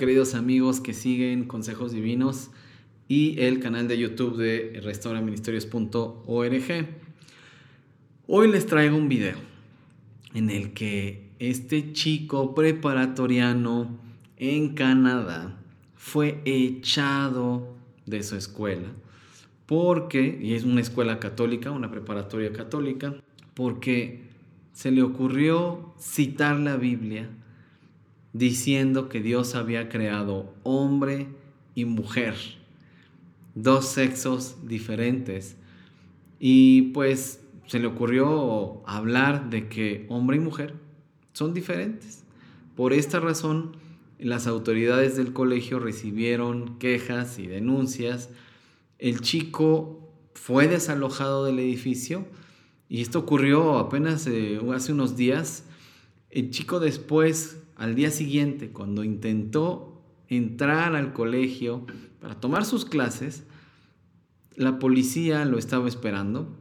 queridos amigos que siguen Consejos Divinos y el canal de YouTube de restauraministerios.org. Hoy les traigo un video en el que este chico preparatoriano en Canadá fue echado de su escuela porque, y es una escuela católica, una preparatoria católica, porque se le ocurrió citar la Biblia diciendo que Dios había creado hombre y mujer, dos sexos diferentes. Y pues se le ocurrió hablar de que hombre y mujer son diferentes. Por esta razón, las autoridades del colegio recibieron quejas y denuncias. El chico fue desalojado del edificio y esto ocurrió apenas eh, hace unos días. El chico después al día siguiente, cuando intentó entrar al colegio para tomar sus clases, la policía lo estaba esperando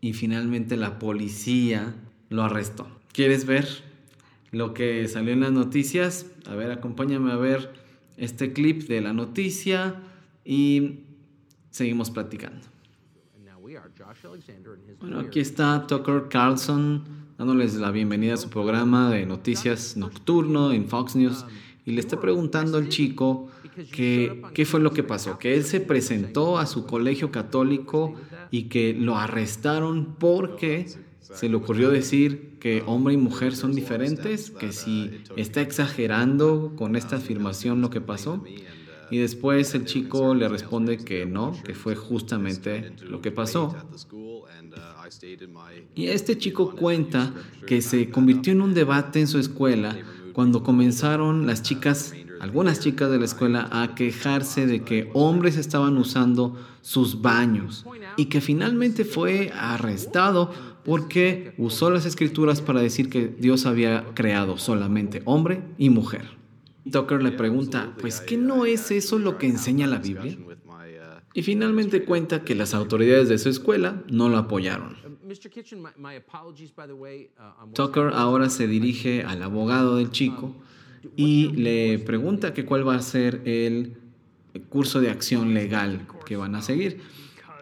y finalmente la policía lo arrestó. ¿Quieres ver lo que salió en las noticias? A ver, acompáñame a ver este clip de la noticia y seguimos platicando. Bueno, aquí está Tucker Carlson dándoles la bienvenida a su programa de noticias nocturno en Fox News y le está preguntando al chico que, qué fue lo que pasó, que él se presentó a su colegio católico y que lo arrestaron porque se le ocurrió decir que hombre y mujer son diferentes, que si está exagerando con esta afirmación lo que pasó. Y después el chico le responde que no, que fue justamente lo que pasó. Y este chico cuenta que se convirtió en un debate en su escuela cuando comenzaron las chicas, algunas chicas de la escuela, a quejarse de que hombres estaban usando sus baños y que finalmente fue arrestado porque usó las escrituras para decir que Dios había creado solamente hombre y mujer. Tucker le pregunta, pues ¿qué no es eso lo que enseña la Biblia? Y finalmente cuenta que las autoridades de su escuela no lo apoyaron. Tucker ahora se dirige al abogado del chico y le pregunta que cuál va a ser el curso de acción legal que van a seguir.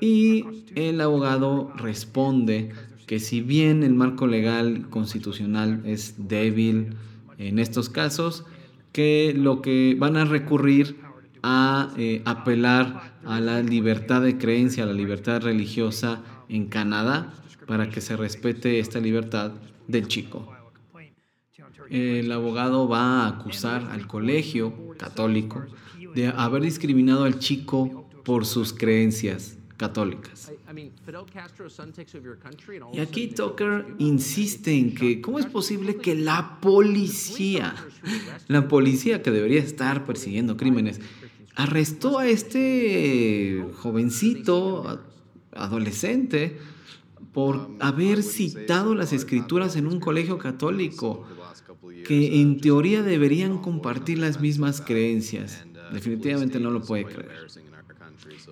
Y el abogado responde que si bien el marco legal constitucional es débil en estos casos, que lo que van a recurrir a eh, apelar a la libertad de creencia, a la libertad religiosa en Canadá para que se respete esta libertad del chico. El abogado va a acusar al colegio católico de haber discriminado al chico por sus creencias católicas. Y aquí Tucker insiste en que, ¿cómo es posible que la policía, la policía que debería estar persiguiendo crímenes, arrestó a este jovencito, adolescente, por haber citado las escrituras en un colegio católico, que en teoría deberían compartir las mismas creencias. Definitivamente no lo puede creer.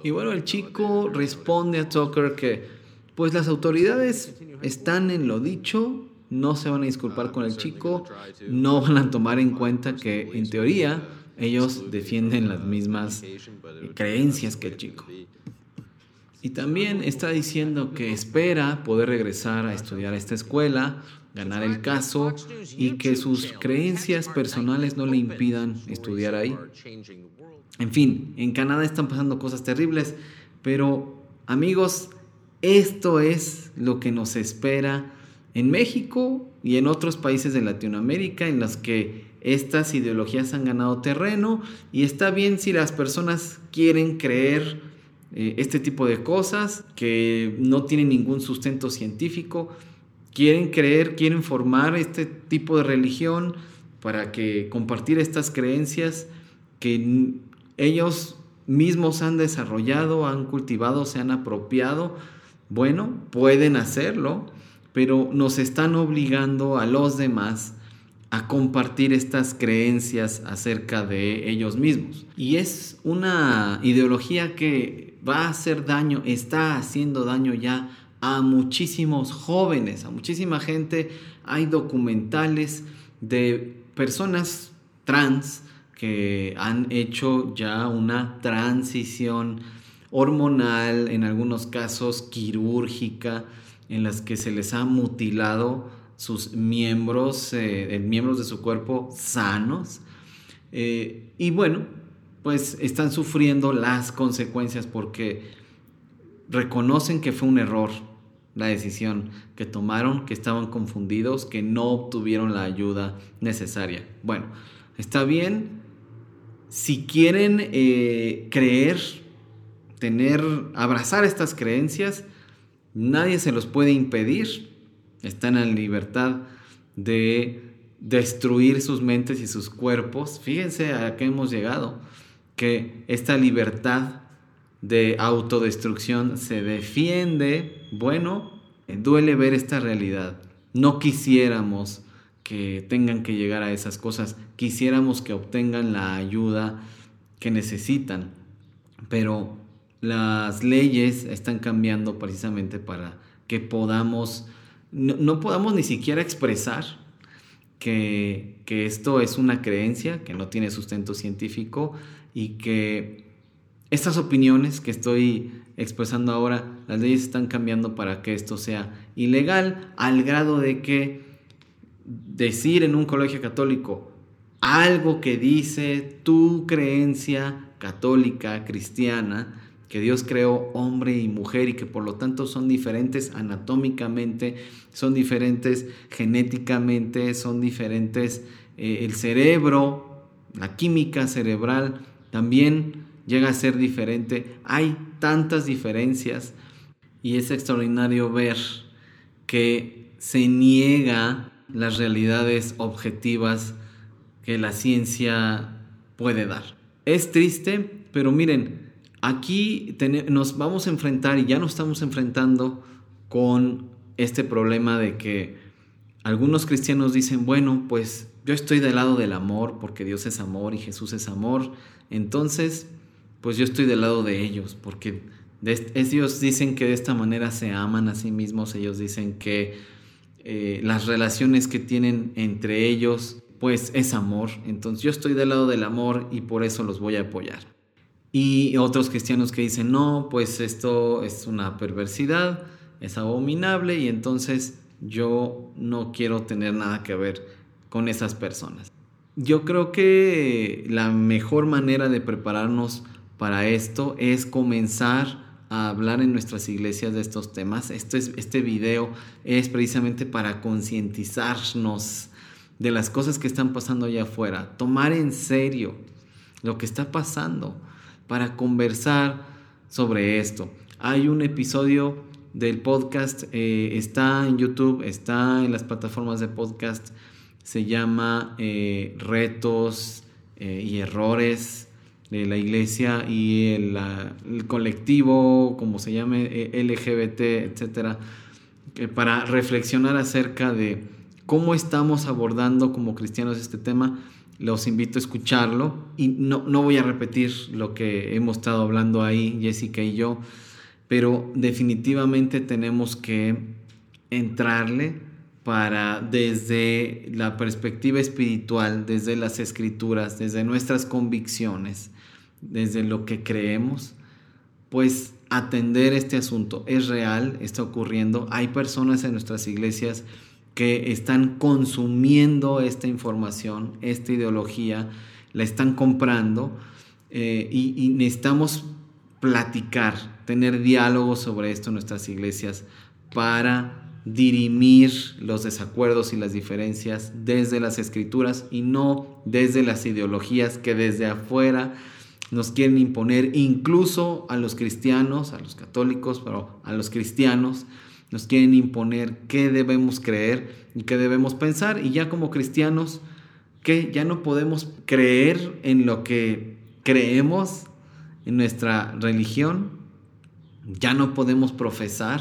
Y bueno, el chico responde a Tucker que pues las autoridades están en lo dicho, no se van a disculpar con el chico, no van a tomar en cuenta que en teoría ellos defienden las mismas creencias que el chico. Y también está diciendo que espera poder regresar a estudiar a esta escuela, ganar el caso y que sus creencias personales no le impidan estudiar ahí. En fin, en Canadá están pasando cosas terribles, pero amigos, esto es lo que nos espera en México y en otros países de Latinoamérica en los que estas ideologías han ganado terreno y está bien si las personas quieren creer eh, este tipo de cosas que no tienen ningún sustento científico, quieren creer, quieren formar este tipo de religión para que compartir estas creencias que ellos mismos han desarrollado, han cultivado, se han apropiado. Bueno, pueden hacerlo, pero nos están obligando a los demás a compartir estas creencias acerca de ellos mismos. Y es una ideología que va a hacer daño, está haciendo daño ya a muchísimos jóvenes, a muchísima gente. Hay documentales de personas trans que han hecho ya una transición hormonal, en algunos casos quirúrgica, en las que se les ha mutilado sus miembros, eh, miembros de su cuerpo sanos. Eh, y bueno, pues están sufriendo las consecuencias porque reconocen que fue un error la decisión que tomaron, que estaban confundidos, que no obtuvieron la ayuda necesaria. Bueno, está bien. Si quieren eh, creer, tener, abrazar estas creencias, nadie se los puede impedir. Están en libertad de destruir sus mentes y sus cuerpos. Fíjense a qué hemos llegado, que esta libertad de autodestrucción se defiende, bueno, duele ver esta realidad. No quisiéramos que tengan que llegar a esas cosas, quisiéramos que obtengan la ayuda que necesitan, pero las leyes están cambiando precisamente para que podamos, no, podamos ni siquiera expresar que, que esto es una creencia, que no tiene sustento científico y que estas opiniones que estoy expresando ahora, las leyes están cambiando para que esto sea ilegal, al grado de que decir en un colegio católico algo que dice tu creencia católica, cristiana, que Dios creó hombre y mujer y que por lo tanto son diferentes anatómicamente, son diferentes genéticamente, son diferentes eh, el cerebro, la química cerebral, también llega a ser diferente. Hay tantas diferencias y es extraordinario ver que se niega las realidades objetivas que la ciencia puede dar. Es triste, pero miren, aquí nos vamos a enfrentar y ya nos estamos enfrentando con este problema de que algunos cristianos dicen, bueno, pues yo estoy del lado del amor porque Dios es amor y Jesús es amor, entonces pues yo estoy del lado de ellos, porque ellos dicen que de esta manera se aman a sí mismos, ellos dicen que eh, las relaciones que tienen entre ellos, pues es amor, entonces yo estoy del lado del amor y por eso los voy a apoyar. Y otros cristianos que dicen, no, pues esto es una perversidad, es abominable y entonces yo no quiero tener nada que ver con esas personas. Yo creo que la mejor manera de prepararnos para esto es comenzar a hablar en nuestras iglesias de estos temas. Este, es, este video es precisamente para concientizarnos de las cosas que están pasando allá afuera, tomar en serio lo que está pasando para conversar sobre esto. Hay un episodio del podcast, eh, está en YouTube, está en las plataformas de podcast, se llama eh, Retos eh, y Errores de la iglesia y el, colectivo, como se llame, eh, LGBT, etcétera, para reflexionar acerca de cómo estamos abordando como cristianos este tema. Los invito a escucharlo y no, no voy a repetir lo que hemos estado hablando ahí, Jessica y yo, pero definitivamente tenemos que entrarle para desde la perspectiva espiritual, desde las escrituras, desde nuestras convicciones, desde lo que creemos, pues atender este asunto. Es real, está ocurriendo. Hay personas en nuestras iglesias que están consumiendo esta información, esta ideología, la están comprando eh, y, y necesitamos platicar, tener diálogos sobre esto en nuestras iglesias para dirimir los desacuerdos y las diferencias desde las escrituras y no desde las ideologías que desde afuera nos quieren imponer incluso a los cristianos, a los católicos, pero a los cristianos nos quieren imponer qué debemos creer y qué debemos pensar. Y ya como cristianos que ya no podemos creer en lo que creemos en nuestra religión, ya no podemos profesar.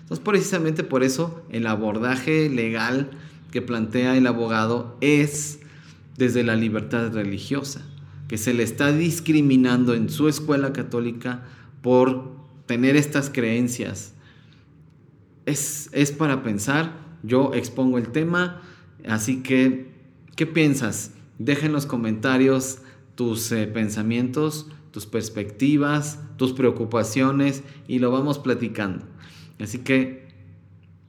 Entonces precisamente por eso el abordaje legal que plantea el abogado es desde la libertad religiosa que se le está discriminando en su escuela católica por tener estas creencias. Es, es para pensar, yo expongo el tema, así que, ¿qué piensas? Deja en los comentarios tus eh, pensamientos, tus perspectivas, tus preocupaciones y lo vamos platicando. Así que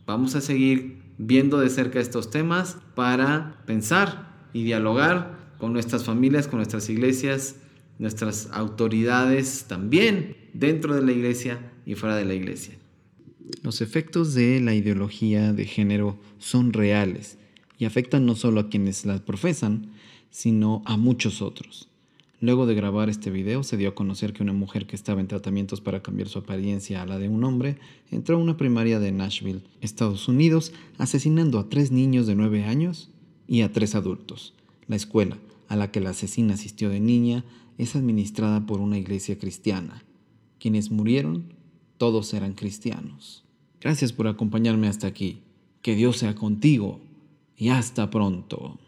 vamos a seguir viendo de cerca estos temas para pensar y dialogar con nuestras familias, con nuestras iglesias, nuestras autoridades también dentro de la iglesia y fuera de la iglesia. Los efectos de la ideología de género son reales y afectan no solo a quienes las profesan, sino a muchos otros. Luego de grabar este video se dio a conocer que una mujer que estaba en tratamientos para cambiar su apariencia a la de un hombre entró a una primaria de Nashville, Estados Unidos, asesinando a tres niños de nueve años y a tres adultos. La escuela a la que la asesina asistió de niña es administrada por una iglesia cristiana. Quienes murieron, todos eran cristianos. Gracias por acompañarme hasta aquí. Que Dios sea contigo y hasta pronto.